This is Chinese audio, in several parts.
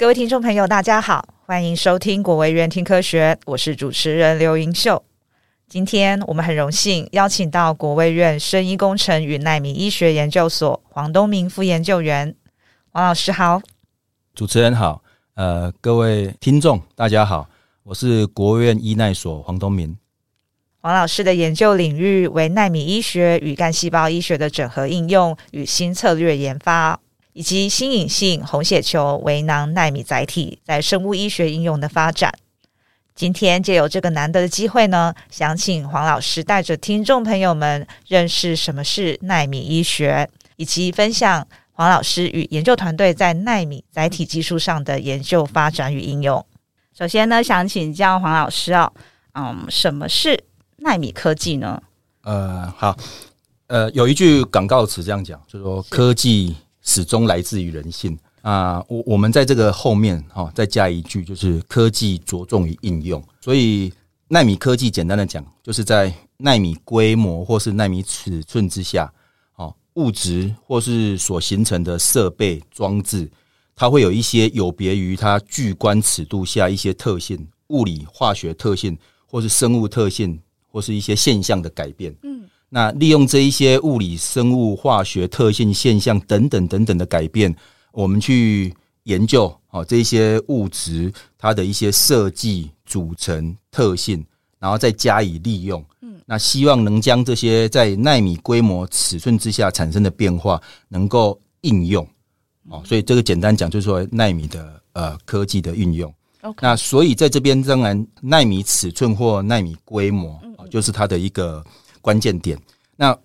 各位听众朋友，大家好，欢迎收听国卫院听科学，我是主持人刘盈秀。今天我们很荣幸邀请到国卫院生医工程与纳米医学研究所黄东明副研究员，黄老师好。主持人好，呃，各位听众大家好，我是国卫院医奈所黄东明。黄老师的研究领域为纳米医学与干细胞医学的整合应用与新策略研发。以及新颖性红血球为囊纳米载体在生物医学应用的发展。今天借由这个难得的机会呢，想请黄老师带着听众朋友们认识什么是纳米医学，以及分享黄老师与研究团队在纳米载体技术上的研究发展与应用。首先呢，想请教黄老师哦，嗯，什么是纳米科技呢？呃，好，呃，有一句广告词这样讲，就是说科技。始终来自于人性啊！我我们在这个后面哈，再加一句，就是科技着重于应用。所以，纳米科技简单的讲，就是在纳米规模或是纳米尺寸之下，哦，物质或是所形成的设备装置，它会有一些有别于它巨观尺度下一些特性，物理化学特性，或是生物特性，或是一些现象的改变。嗯。那利用这一些物理、生物、化学特性、现象等等等等的改变，我们去研究哦这些物质它的一些设计、组成特性，然后再加以利用。嗯，那希望能将这些在纳米规模尺寸之下产生的变化能够应用。哦，所以这个简单讲就是说纳米的呃科技的运用。那所以在这边当然纳米尺寸或纳米规模啊，就是它的一个。关键点，那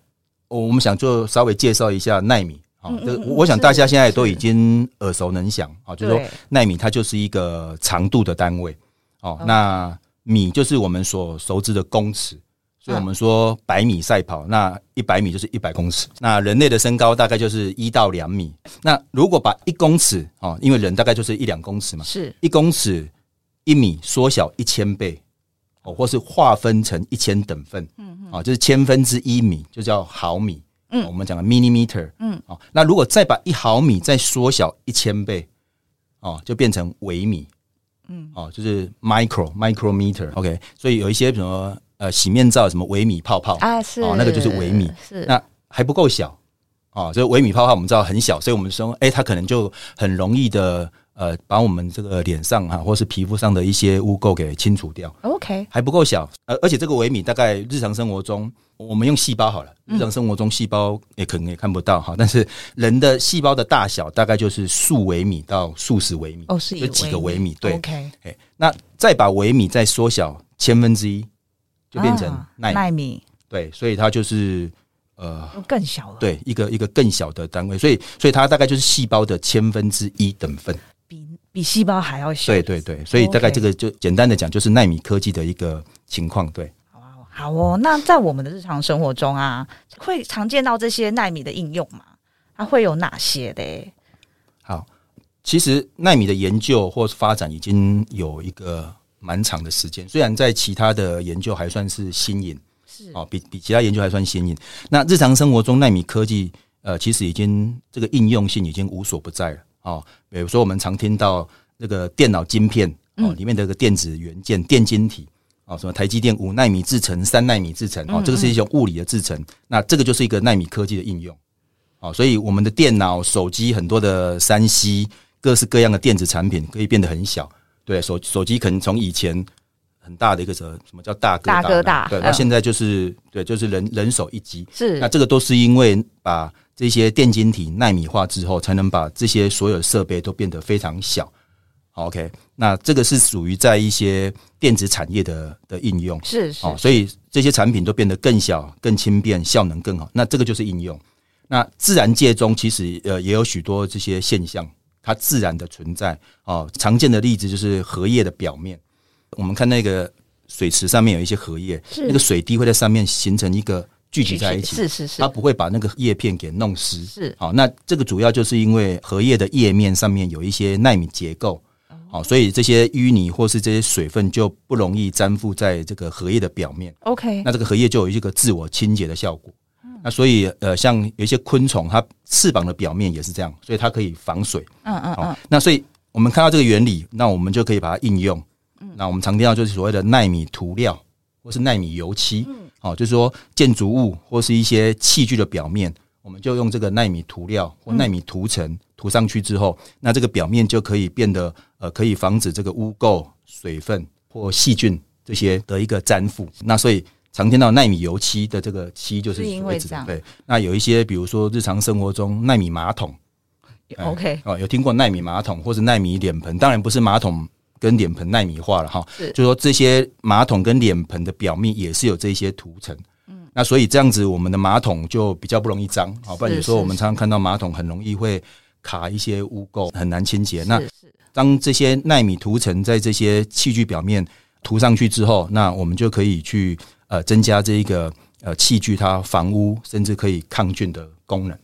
我们想就稍微介绍一下奈米啊，这我想大家现在都已经耳熟能详啊，就是说奈米它就是一个长度的单位哦，那米就是我们所熟知的公尺，所以我们说百米赛跑，那一百米就是一百公尺，那人类的身高大概就是一到两米，那如果把一公尺啊，因为人大概就是一两公尺嘛，是。一公尺一米缩小一千倍。哦，或是划分成一千等份，嗯嗯，啊，就是千分之一米就叫毫米，嗯，我们讲的 millimeter，嗯，啊，那如果再把一毫米再缩小一千倍，哦，就变成微米，嗯，哦，就是 micro micrometer，OK，所以有一些什么呃洗面皂什么微米泡泡啊，是，哦，那个就是微米，是，那还不够小，啊，所以微米泡泡我们知道很小，所以我们说，哎，它可能就很容易的。呃，把我们这个脸上哈，或是皮肤上的一些污垢给清除掉。OK，还不够小，呃，而且这个微米大概日常生活中，我们用细胞好了，日常生活中细胞也可能也看不到哈。但是人的细胞的大小大概就是数微米到数十微米，哦，是有几个微米。对，OK，哎，那再把微米再缩小千分之一，就变成奈奈米。对，所以它就是呃更小了。对，一个一个更小的单位，所以所以它大概就是细胞的千分之一等份。比细胞还要小，对对对，所以大概这个就简单的讲，就是纳米科技的一个情况。对，好哦。那在我们的日常生活中啊，会常见到这些纳米的应用吗？它会有哪些的？好，其实纳米的研究或发展已经有一个蛮长的时间，虽然在其他的研究还算是新颖，是哦，比比其他研究还算新颖。那日常生活中纳米科技，呃，其实已经这个应用性已经无所不在了。哦，比如说我们常听到那个电脑晶片哦，里面的一个电子元件、电晶体哦，什么台积电五纳米制程、三纳米制程哦，这个是一种物理的制程。那这个就是一个纳米科技的应用哦，所以我们的电脑、手机很多的三 C 各式各样的电子产品可以变得很小。对，手手机可能从以前很大的一个什么什么叫大哥大，大哥大，对，那现在就是对，就是人人手一机。是，那这个都是因为把。这些电晶体纳米化之后，才能把这些所有设备都变得非常小。OK，那这个是属于在一些电子产业的的应用，是是，所以这些产品都变得更小、更轻便、效能更好。那这个就是应用。那自然界中其实呃也有许多这些现象，它自然的存在。哦，常见的例子就是荷叶的表面。我们看那个水池上面有一些荷叶，那个水滴会在上面形成一个。聚集在一起，是是是，它不会把那个叶片给弄湿。是，好，那这个主要就是因为荷叶的叶面上面有一些纳米结构，好，所以这些淤泥或是这些水分就不容易粘附在这个荷叶的表面。OK，那这个荷叶就有一个自我清洁的效果。那所以呃，像有一些昆虫，它翅膀的表面也是这样，所以它可以防水。嗯嗯嗯。那所以我们看到这个原理，那我们就可以把它应用。嗯，那我们常听到就是所谓的纳米涂料或是纳米油漆。嗯，好，就是说建筑物或是一些器具的表面，我们就用这个纳米涂料或纳米涂层涂上去之后，那这个表面就可以变得呃，可以防止这个污垢、水分或细菌这些的一个粘附。那所以。常听到纳米油漆的这个漆就是因为这样。对，那有一些比如说日常生活中纳米马桶，OK 哦，有听过纳米马桶或是纳米脸盆？当然不是马桶跟脸盆纳米化了哈，是，就说这些马桶跟脸盆的表面也是有这些涂层。嗯，那所以这样子我们的马桶就比较不容易脏，好，不然有时候我们常常看到马桶很容易会卡一些污垢，很难清洁。那当这些纳米涂层在这些器具表面涂上去之后，那我们就可以去。呃，增加这一个呃器具它防污甚至可以抗菌的功能，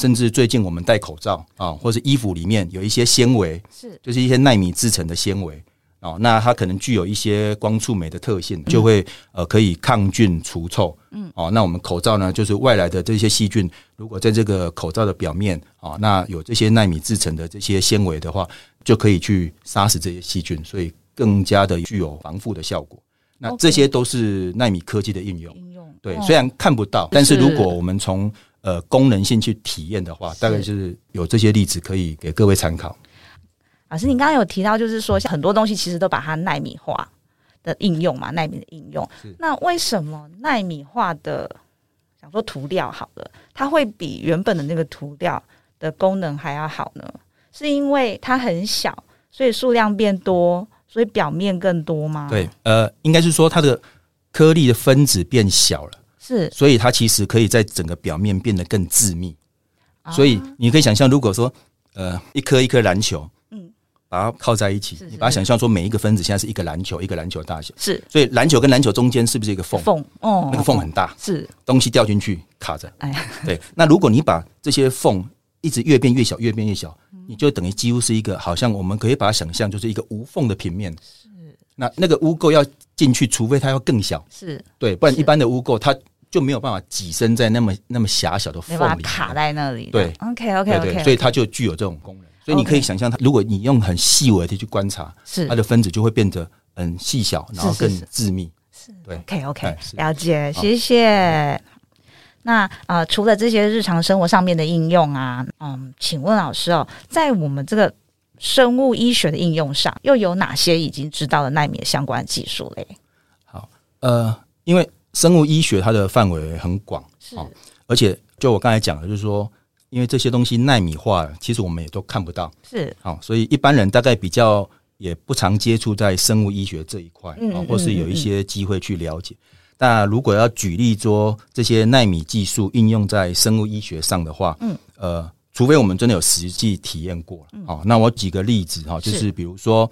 甚至最近我们戴口罩啊，或是衣服里面有一些纤维，是。就是一些纳米制成的纤维啊，那它可能具有一些光触媒的特性，就会呃可以抗菌除臭，嗯，哦，那我们口罩呢，就是外来的这些细菌，如果在这个口罩的表面啊，那有这些纳米制成的这些纤维的话，就可以去杀死这些细菌，所以更加的具有防护的效果。那这些都是纳米科技的应用，应用。对，哦、虽然看不到，但是。如果我们从呃功能性去体验的话，大概就是有这些例子可以给各位参考。老师，您刚刚有提到，就是说像很多东西其实都把它纳米化的应用嘛，纳米的应用。那为什么纳米化的，想说涂料好了，它会比原本的那个涂料的功能还要好呢？是因为它很小，所以数量变多？所以表面更多吗？对，呃，应该是说它的颗粒的分子变小了，是，所以它其实可以在整个表面变得更致密。啊、所以你可以想象，如果说呃一颗一颗篮球，嗯，把它靠在一起，是是是，你把它想象说每一个分子现在是一个篮球，一个篮球大小，是。所以篮球跟篮球中间是不是一个缝？缝哦，那个缝很大，是东西掉进去卡着。哎，对。那如果你把这些缝一直越变越小，越变越小。你就等于几乎是一个，好像我们可以把它想象，就是一个无缝的平面。是，那那个污垢要进去，除非它要更小。是，对，不然一般的污垢它就没有办法挤身在那么那么狭小的缝里，卡在那里。对，OK OK OK，所以它就具有这种功能。所以你可以想象，它如果你用很细微的去观察，是它的分子就会变得很细小，然后更致密。是，对，OK OK，了解，谢谢。那呃，除了这些日常生活上面的应用啊，嗯，请问老师哦，在我们这个生物医学的应用上，又有哪些已经知道的纳米相关技术嘞？好，呃，因为生物医学它的范围很广，是，而且就我刚才讲的，就是说，因为这些东西纳米化，其实我们也都看不到，是，好，所以一般人大概比较也不常接触在生物医学这一块，嗯，或是有一些机会去了解。那如果要举例说这些纳米技术应用在生物医学上的话，嗯，呃，除非我们真的有实际体验过，嗯，好，那我举个例子哈，就是。比如说，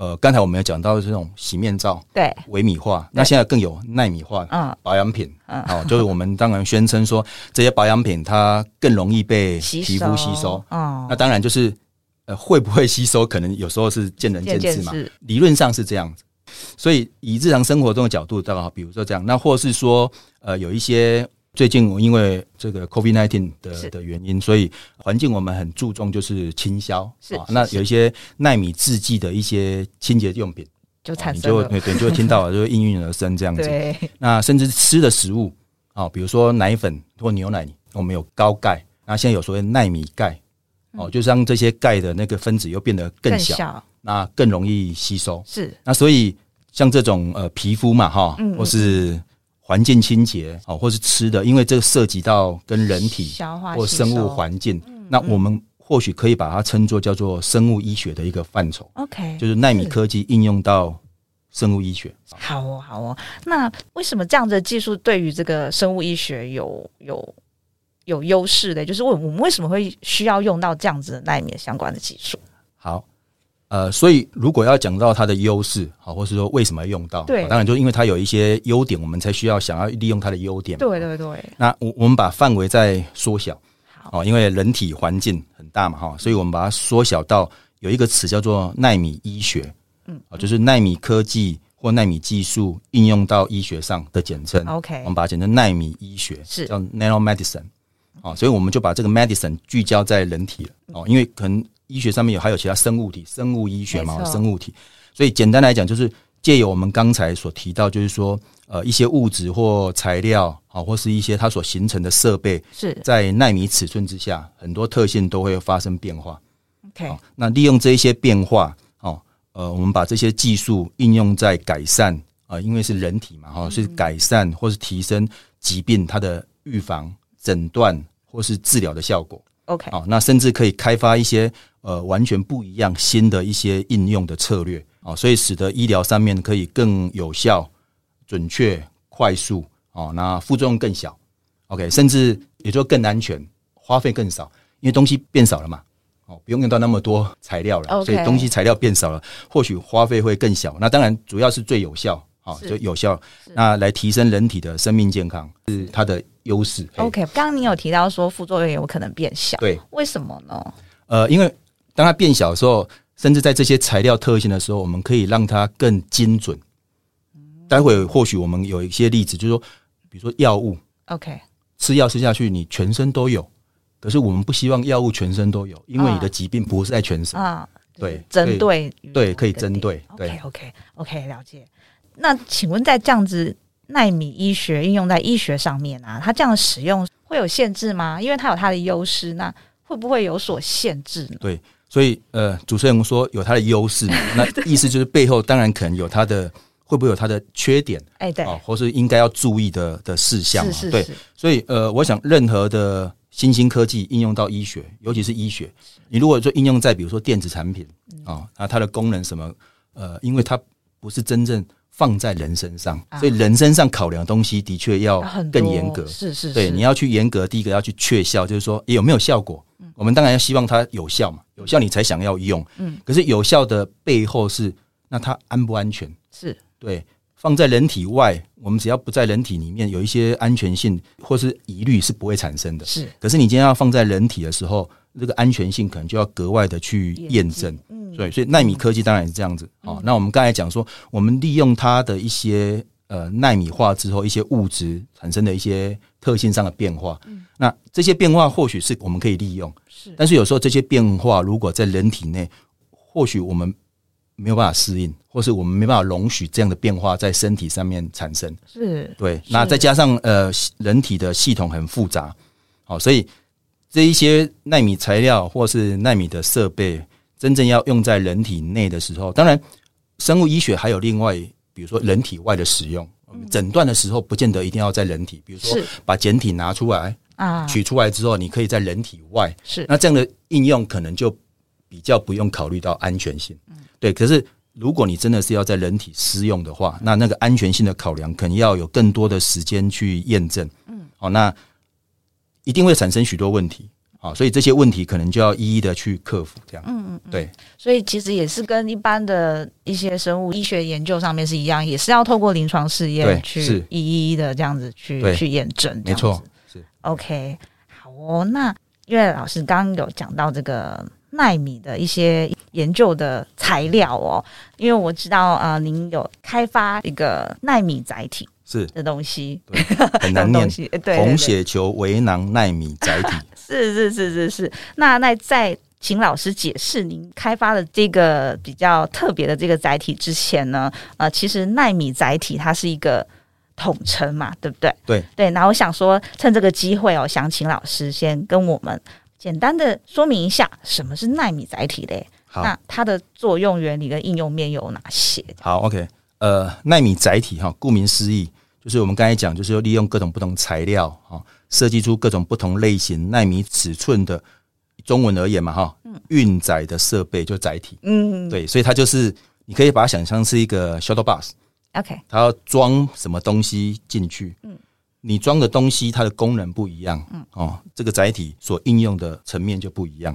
呃，刚才我们有讲到的这种洗面皂，对，微米化，那现在更有耐米化，嗯，保养品，嗯，好，就是我们当然宣称说这些保养品它更容易被皮肤吸收，哦，那当然就是呃会不会吸收，可能有时候是见仁见智嘛，理论上是这样子。所以，以日常生活中的角度，大概比如说这样，那或是说，呃，有一些最近我因为这个 COVID-19 的的原因，所以环境我们很注重就是清消，是。那有一些奈米制剂的一些清洁用品就产生了，对对，就会听到 就会应运而生这样子。对。那甚至吃的食物啊，比如说奶粉或牛奶，我们有高钙，那现在有所谓奈米钙，哦，就是让这些钙的那个分子又变得更小。那更容易吸收，是。那所以像这种呃皮肤嘛哈，或是环境清洁哦，或是吃的，因为这个涉及到跟人体或生物环境，那我们或许可以把它称作叫做生物医学的一个范畴。OK，就是纳米科技应用到生物医学。好哦，好哦。那为什么这样的技术对于这个生物医学有有有优势的？就是我我们为什么会需要用到这样子的奈米相关的技术？好。呃，所以如果要讲到它的优势，好，或是说为什么要用到，对，当然就因为它有一些优点，我们才需要想要利用它的优点。对对对。那我我们把范围再缩小，好，因为人体环境很大嘛，哈，所以我们把它缩小到有一个词叫做纳米医学，嗯，啊，就是纳米科技或纳米技术应用到医学上的简称。OK，我们把它简称纳米医学，是叫 nano medicine，啊，所以我们就把这个 medicine 聚焦在人体了，哦，因为可能。医学上面有还有其他生物体，生物医学嘛，生物体。所以简单来讲，就是借由我们刚才所提到，就是说，呃，一些物质或材料，啊，或是一些它所形成的设备，是在纳米尺寸之下，很多特性都会发生变化。OK，那利用这一些变化，哦，呃，我们把这些技术应用在改善啊，呃，因为是人体嘛，哈，是改善或是提升疾病它的预防、诊断或是治疗的效果。OK，好，那甚至可以开发一些呃完全不一样新的一些应用的策略啊，所以使得医疗上面可以更有效、准确、快速哦，那副作用更小，OK，甚至也就更安全，花费更少，因为东西变少了嘛，哦，不用用到那么多材料了.所以东西材料变少了，或许花费会更小。那当然主要是最有效啊，就有效，那来提升人体的生命健康是它的优势。OK，刚刚你有提到说副作用有可能变小，对，为什么呢？呃，因为当它变小的时候，甚至在这些材料特性的时候，我们可以让它更精准。待会或许我们有一些例子，就是说，比如说药物，OK，吃药吃下去，你全身都有，可是我们不希望药物全身都有，因为你的疾病不是在全身啊。对，针对对，可以针对。对，OK，OK，OK，了解。那请问，在这样子纳米医学应用在医学上面啊，它这样的使用会有限制吗？因为它有它的优势，那会不会有所限制呢？对，所以呃，主持人说有它的优势，那 意思就是背后当然可能有它的。会不会有它的缺点？哎，对，或是应该要注意的的事项嘛？对，所以呃，我想任何的新兴科技应用到医学，尤其是医学，你如果说应用在比如说电子产品啊，那它的功能什么？呃，因为它不是真正放在人身上，所以人身上考量的东西的确要更严格。是是，对，你要去严格，第一个要去确效，就是说有没有效果？我们当然要希望它有效嘛，有效你才想要用。嗯，可是有效的背后是，那它安不安全？是。对，放在人体外，我们只要不在人体里面，有一些安全性或是疑虑是不会产生的。是，可是你今天要放在人体的时候，这个安全性可能就要格外的去验证。嗯，对，所以纳米科技当然也是这样子。好、嗯，那我们刚才讲说，我们利用它的一些呃纳米化之后，一些物质产生的一些特性上的变化。嗯，那这些变化或许是我们可以利用，是，但是有时候这些变化如果在人体内，或许我们。没有办法适应，或是我们没办法容许这样的变化在身体上面产生。是对，那再加上呃，人体的系统很复杂，好，所以这一些纳米材料或是纳米的设备，真正要用在人体内的时候，当然生物医学还有另外，比如说人体外的使用，诊断的时候不见得一定要在人体，比如说把简体拿出来啊，取出来之后，你可以在人体外，是。那这样的应用可能就比较不用考虑到安全性。对，可是如果你真的是要在人体施用的话，那那个安全性的考量，肯定要有更多的时间去验证。嗯，好，那一定会产生许多问题。好，所以这些问题可能就要一一的去克服。这样，嗯嗯，对。所以其实也是跟一般的一些生物医学研究上面是一样，也是要透过临床试验去一一的这样子去去验证。没错，是 OK。好哦，那因为老师刚刚有讲到这个。纳米的一些研究的材料哦，因为我知道啊、呃，您有开发一个纳米载体是的东西，很难念，对，红血球微囊奈米载体，是是是是是。那那在请老师解释您开发的这个比较特别的这个载体之前呢，呃，其实奈米载体它是一个统称嘛，对不对？对对。那我想说，趁这个机会哦，想请老师先跟我们。简单的说明一下，什么是奈米载体嘞？好，那它的作用原理跟应用面有哪些？好，OK，呃，奈米载体哈，顾名思义，就是我们刚才讲，就是要利用各种不同材料啊，设计出各种不同类型纳米尺寸的，中文而言嘛哈，运载的设备就载体，嗯，对，所以它就是你可以把它想象是一个 shuttle bus，OK，它要装什么东西进去，嗯。你装的东西，它的功能不一样，嗯，哦，这个载体所应用的层面就不一样，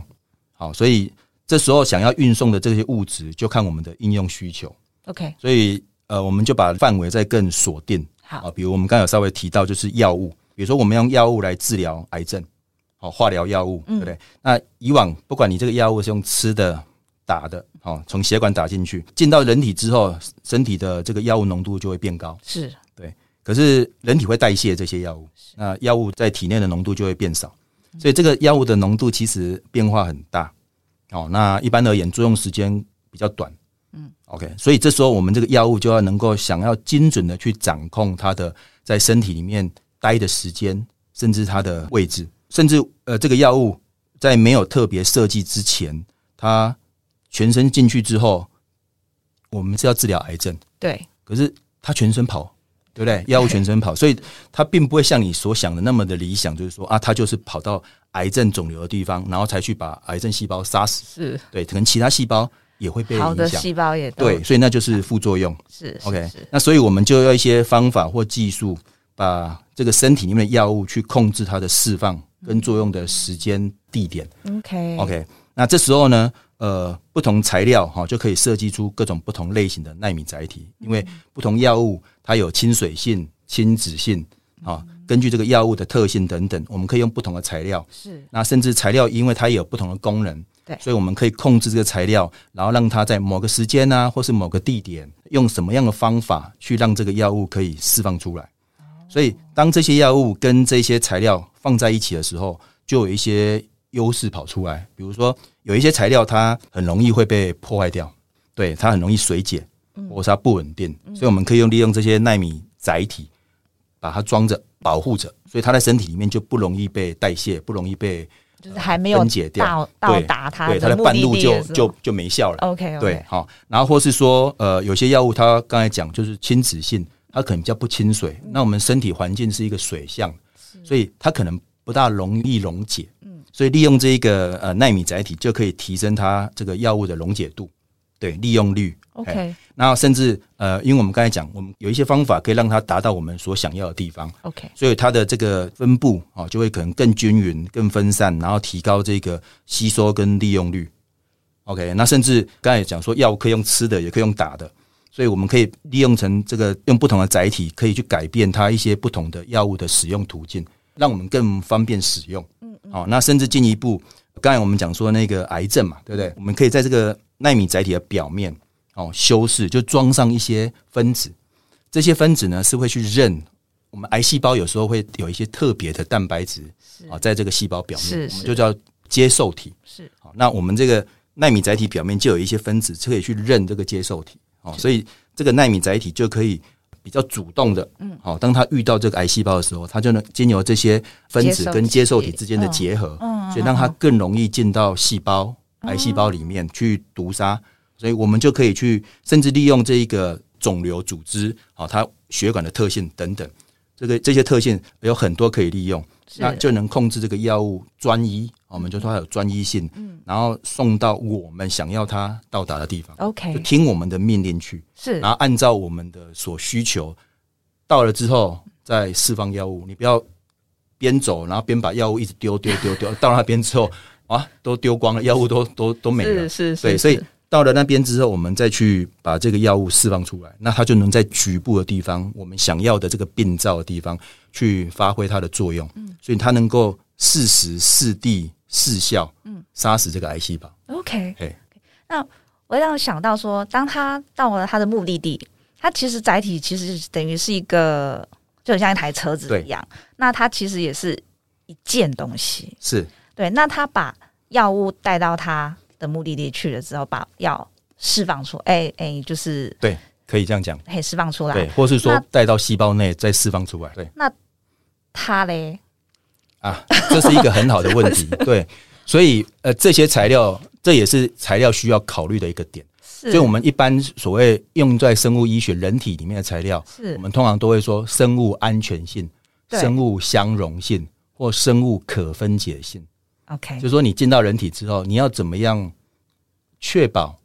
好，所以这时候想要运送的这些物质，就看我们的应用需求，OK，所以呃，我们就把范围再更锁定，好，比如我们刚才有稍微提到，就是药物，比如说我们用药物来治疗癌症，好，化疗药物，对不对？那以往不管你这个药物是用吃的、打的，好，从血管打进去，进到人体之后，身体的这个药物浓度就会变高，是对。可是人体会代谢这些药物，那药物在体内的浓度就会变少，所以这个药物的浓度其实变化很大。哦，那一般而言，作用时间比较短。嗯，OK，所以这时候我们这个药物就要能够想要精准的去掌控它的在身体里面待的时间，甚至它的位置，甚至呃，这个药物在没有特别设计之前，它全身进去之后，我们是要治疗癌症，对，可是它全身跑，对不对？药物全身跑，所以它并不会像你所想的那么的理想，就是说啊，它就是跑到癌症肿瘤的地方，然后才去把癌症细胞杀死，是对，可能其他细胞。也会被影响，好的细胞也对，所以那就是副作用。是，OK，那所以我们就要一些方法或技术，把这个身体里面的药物去控制它的释放跟作用的时间、地点。OK，OK，、那这时候呢，呃，不同材料哈就可以设计出各种不同类型的纳米载体，因为不同药物它有亲水性、亲脂性啊，根据这个药物的特性等等，我们可以用不同的材料。是，那甚至材料因为它也有不同的功能。对，所以我们可以控制这个材料，然后让它在某个时间啊，或是某个地点，用什么样的方法去让这个药物可以释放出来。所以，当这些药物跟这些材料放在一起的时候，就有一些优势跑出来。比如说，有一些材料它很容易会被破坏掉，对，它很容易水解，或是它不稳定，所以我们可以用利用这些纳米载体把它装着，保护着，所以它在身体里面就不容易被代谢，不容易被。就是还没有分解掉，到达它对它的半路就就就没效了。OK，对，好，然后或是说，呃，有些药物它刚才讲就是亲脂性，它可能比较不亲水。那我们身体环境是一个水相，所以它可能不大容易溶解。嗯，所以利用这一个呃纳米载体就可以提升它这个药物的溶解度，对，利用率。OK，然后甚至呃，因为我们刚才讲，我们有一些方法可以让它达到我们所想要的地方。OK，所以它的这个分布啊，就会可能更均匀、更分散，然后提高这个吸收跟利用率。OK，那甚至刚才讲说，药物可以用吃的，也可以用打的，所以我们可以利用成这个用不同的载体，可以去改变它一些不同的药物的使用途径，让我们更方便使用。嗯，好，那甚至进一步，刚才我们讲说那个癌症嘛，对不对？我们可以在这个奈米载体的表面。哦，修饰就装上一些分子，这些分子呢是会去认我们癌细胞有时候会有一些特别的蛋白质啊，在这个细胞表面，我们就叫接受体。是，好，那我们这个纳米载体表面就有一些分子，可以去认这个接受体。哦，所以这个纳米载体就可以比较主动的，嗯，好，当它遇到这个癌细胞的时候，它就能经由这些分子跟接受体之间的结合，所以让它更容易进到细胞癌细胞里面去毒杀。所以我们就可以去，甚至利用这一个肿瘤组织，啊，它血管的特性等等，这个这些特性有很多可以利用，那就能控制这个药物专一，我们就说它有专一性，嗯，然后送到我们想要它到达的地方，OK，就听我们的命令去，是，然后按照我们的所需求，到了之后再释放药物，你不要边走然后边把药物一直丢丢丢丢，到那边之后啊，都丢光了，药物都都都没了，是是，对，所以。到了那边之后，我们再去把这个药物释放出来，那它就能在局部的地方，我们想要的这个病灶的地方去发挥它的作用。嗯，所以它能够适时、适地、适效，嗯，杀死这个癌细胞。OK，哎，那我让我想到说，当它到了它的目的地，它其实载体其实等于是一个，就很像一台车子一样。那它其实也是一件东西，是对。那他把药物带到他。的目的地去了之后，把药释放出，哎、欸、哎、欸，就是对，可以这样讲，可以释放出来，对，或是说带到细胞内再释放出来，对。那他嘞？啊，这是一个很好的问题，对。所以呃，这些材料，这也是材料需要考虑的一个点。是。所以我们一般所谓用在生物医学人体里面的材料，是我们通常都会说生物安全性、生物相容性或生物可分解性。OK，就是说你进到人体之后，你要怎么样确保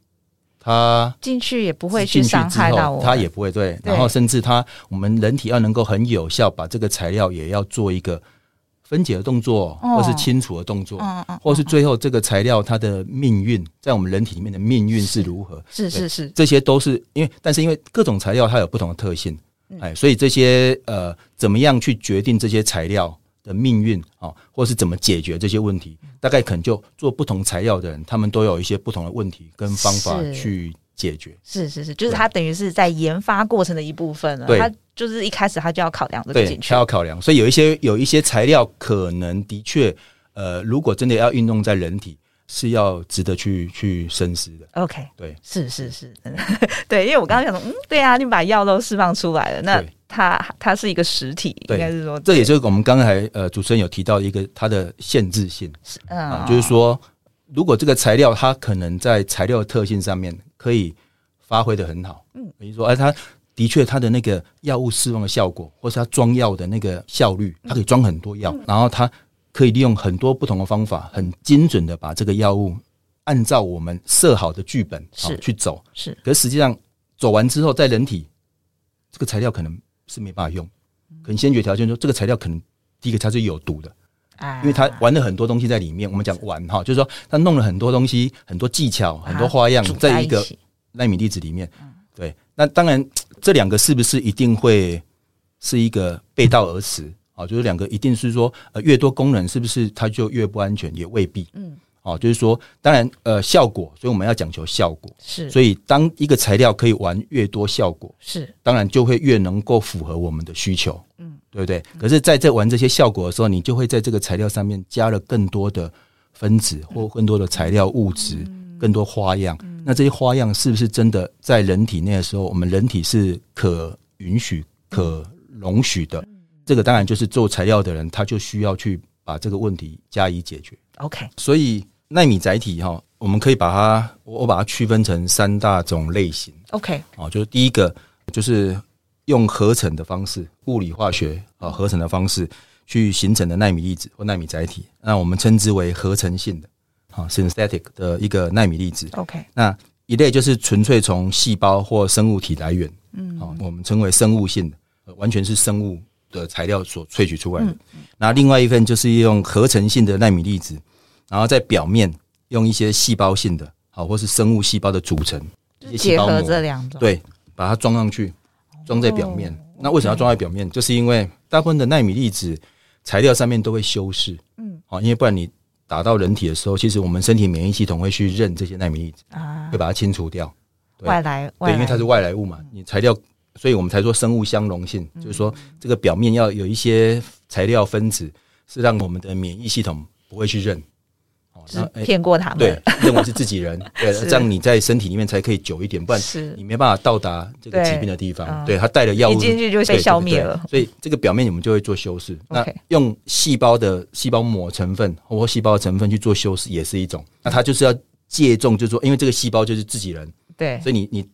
它进去也不会去伤害到我，它也不会对。然后甚至它，我们人体要能够很有效把这个材料也要做一个分解的动作，或是清除的动作，或是最后这个材料它的命运在我们人体里面的命运是如何？是是是，这些都是因为，但是因为各种材料它有不同的特性，哎，所以这些呃，怎么样去决定这些材料的命运啊，或是怎么解决这些问题，大概可能就做不同材料的人，他们都有一些不同的问题跟方法去解决。是是是，就是他等于是在研发过程的一部分了。对，他就是一开始他就要考量这个进去，他要考量。所以有一些有一些材料可能的确，呃，如果真的要运用在人体，是要值得去去深思的。OK，对，是是是，对，因为我刚刚想说，嗯，对啊，你把药都释放出来了，那它它是一个实体，应该是说，这也就是我们刚才呃主持人有提到一个它的限制性，嗯、啊，就是说，如果这个材料它可能在材料特性上面可以发挥的很好，嗯，比如说，哎，它的确它的那个药物释放的效果，或是它装药的那个效率，它可以装很多药，然后它。可以利用很多不同的方法，很精准的把这个药物按照我们设好的剧本是去走。是，可是实际上走完之后，在人体这个材料可能是没办法用。可能先决条件说，这个材料可能第一个它是有毒的，因为它玩了很多东西在里面。我们讲玩哈，就是说它弄了很多东西，很多技巧，很多花样，在一个纳米粒子里面。对，那当然这两个是不是一定会是一个背道而驰？哦，就是两个一定是说，呃，越多功能是不是它就越不安全？也未必。嗯，哦，就是说，当然，呃，效果，所以我们要讲求效果。是，所以当一个材料可以玩越多效果，是，当然就会越能够符合我们的需求。嗯，对不对？可是在这玩这些效果的时候，你就会在这个材料上面加了更多的分子或更多的材料物质，更多花样。那这些花样是不是真的在人体内的时候，我们人体是可允许、可容许的？这个当然就是做材料的人，他就需要去把这个问题加以解决。OK，所以纳米载体哈，我们可以把它，我把它区分成三大种类型。OK，哦，就是第一个就是用合成的方式，物理化学啊合成的方式去形成的纳米粒子或纳米载体，那我们称之为合成性的啊 synthetic 的一个纳米粒子。OK，那一类就是纯粹从细胞或生物体来源，嗯，啊，我们称为生物性的，完全是生物。的材料所萃取出来的，那另外一份就是用合成性的纳米粒子，然后在表面用一些细胞性的，好或是生物细胞的组成，结合这两种，对，把它装上去，装在表面。那为什么要装在表面？就是因为大部分的纳米粒子材料上面都会修饰，嗯，好，因为不然你打到人体的时候，其实我们身体免疫系统会去认这些纳米粒子，啊，会把它清除掉，外来，对，因为它是外来。物嘛，你材料。所以我们才说生物相容性，就是说这个表面要有一些材料分子，是让我们的免疫系统不会去认，哦，骗过他们，对，认为是自己人，对，这样你在身体里面才可以久一点，不然你没办法到达这个疾病的地方。对，他带了药物进去就被消灭了，所以这个表面我们就会做修饰。那用细胞的细胞膜成分或细胞的成分去做修饰也是一种。那它就是要借重，就是说，因为这个细胞就是自己人，对，所以你你。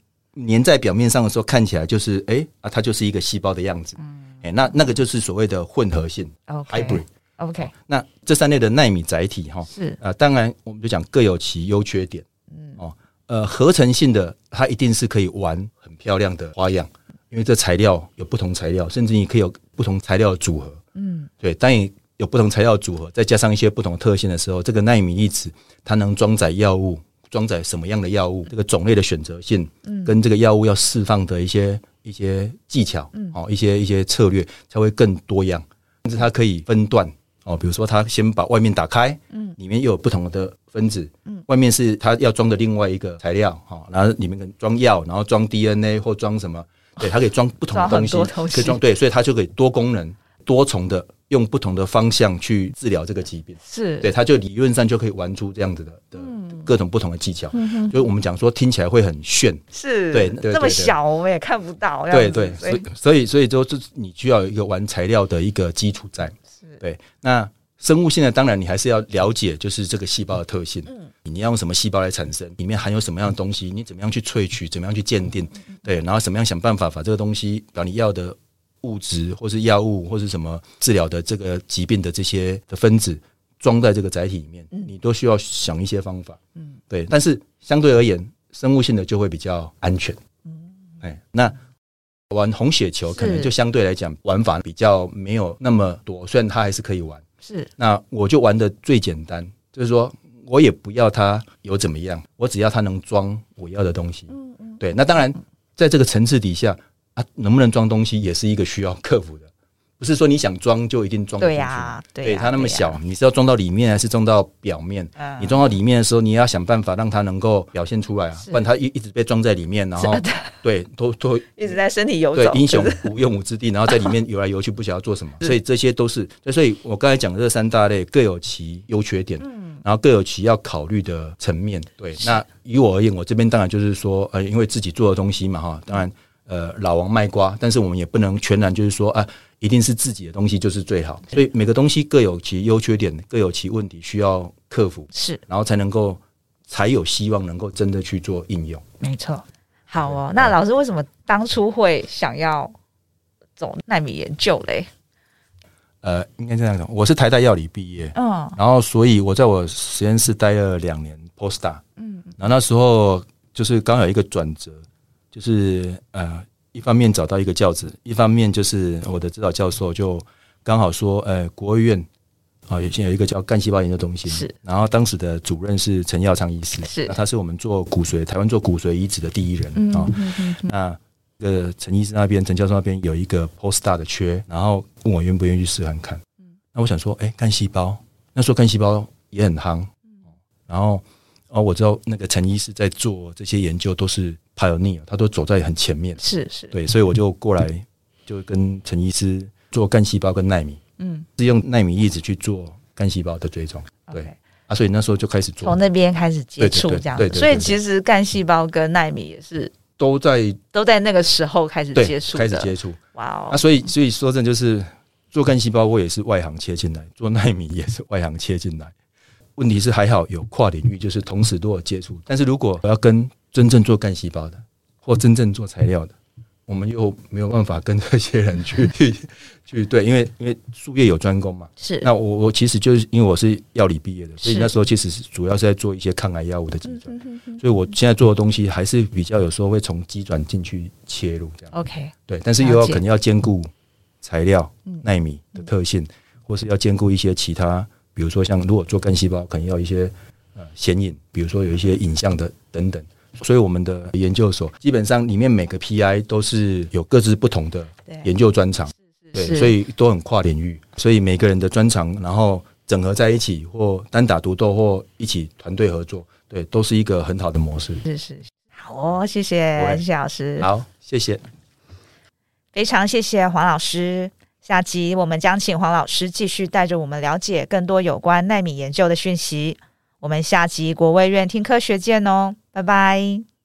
粘在表面上的时候，看起来就是哎、欸、啊，它就是一个细胞的样子。嗯，哎，那那个就是所谓的混合性，hybrid。OK，那这三类的纳米载体哈，是啊，当然我们就讲各有其优缺点。嗯哦，呃，合成性的它一定是可以玩很漂亮的花样，因为这材料有不同材料，甚至你可以有不同材料的组合。嗯，对，当你有不同材料的组合，再加上一些不同特性的时候，这个纳米粒子它能装载药物。装载什么样的药物？这个种类的选择性，跟这个药物要释放的一些一些技巧，哦，一些一些策略才会更多样。甚至它可以分段哦，比如说它先把外面打开，嗯，里面又有不同的分子，嗯，外面是它要装的另外一个材料，哈，然后里面可能装药，然后装 DNA 或装什么，对，它可以装不同的东西，可以装对，所以它就可以多功能、多重的。用不同的方向去治疗这个疾病，是对，他就理论上就可以玩出这样子的的各种不同的技巧。嗯，就是我们讲说听起来会很炫，是对，这么小我们也看不到。对对，所以所以所以就，这你需要有一个玩材料的一个基础在。是对，那生物性的当然你还是要了解，就是这个细胞的特性。嗯，你要用什么细胞来产生？里面含有什么样的东西？你怎么样去萃取？怎么样去鉴定？对，然后怎么样想办法把这个东西把你要的。物质或是药物或是什么治疗的这个疾病的这些的分子装在这个载体里面，你都需要想一些方法。嗯，对。但是相对而言，生物性的就会比较安全。嗯，哎，那玩红血球可能就相对来讲玩法比较没有那么多，虽然它还是可以玩。是，那我就玩的最简单，就是说我也不要它有怎么样，我只要它能装我要的东西。嗯嗯，对。那当然，在这个层次底下。啊，能不能装东西也是一个需要克服的，不是说你想装就一定装得进去。对呀，对它那么小，你是要装到里面还是装到表面？你装到里面的时候，你要想办法让它能够表现出来啊，不然它一一直被装在里面，然后对，都都 一直在身体游走，对，英雄无用武之地，然后在里面游来游去，不晓得做什么。所以这些都是，所以我刚才讲的这三大类各有其优缺点。嗯然后各有其要考虑的层面。对，那以我而言，我这边当然就是说，呃，因为自己做的东西嘛，哈，当然，呃，老王卖瓜，但是我们也不能全然就是说，啊，一定是自己的东西就是最好。所以每个东西各有其优缺点，各有其问题需要克服，是，然后才能够才有希望能够真的去做应用。没错。好哦，那老师为什么当初会想要走纳米研究嘞？呃，应该这样讲，我是台大药理毕业，嗯，然后所以我在我实验室待了两年 postdoc，嗯，然后那时候就是刚有一个转折，就是呃，一方面找到一个教职，一方面就是我的指导教授就刚好说，呃，国务院啊，以前有一个叫干细胞研究中心，是，然后当时的主任是陈耀昌医师，是，那他是我们做骨髓，台湾做骨髓移植的第一人啊，那。呃，陈医师那边，陈教授那边有一个 postdoc 的缺，然后问我愿不愿意去试看看。那我想说，哎，干细胞，那时候干细胞也很夯。然后，哦，我知道那个陈医师在做这些研究都是 pioneer，他都走在很前面。是是，对，所以我就过来，就跟陈医师做干细胞跟纳米，嗯，是用纳米粒子去做干细胞的追踪。对啊，所以那时候就开始做，从那边开始接触这样。对，所以其实干细胞跟纳米也是。都在都在那个时候开始接触，开始接触。哇哦！那所以所以说真的就是做干细胞，我也是外行切进来；做纳米也是外行切进来。问题是还好有跨领域，就是同时都有接触。但是如果我要跟真正做干细胞的，或真正做材料的，我们又没有办法跟这些人去 去对，因为因为术业有专攻嘛。是。那我我其实就是因为我是药理毕业的，所以那时候其实是主要是在做一些抗癌药物的基转。所以我现在做的东西还是比较有时候会从机转进去切入这样。OK。对，但是又要肯定要兼顾材料、纳米的特性，或是要兼顾一些其他，比如说像如果做干细胞，可能要一些呃显影，比如说有一些影像的等等。所以我们的研究所基本上里面每个 PI 都是有各自不同的研究专长，对，所以都很跨领域。所以每个人的专长，然后整合在一起，或单打独斗，或一起团队合作，对，都是一个很好的模式。是是，好哦，谢谢谢谢老师。好，谢谢，非常谢谢黄老师。下集我们将请黄老师继续带着我们了解更多有关纳米研究的讯息。我们下集国卫院听科学见哦。拜拜。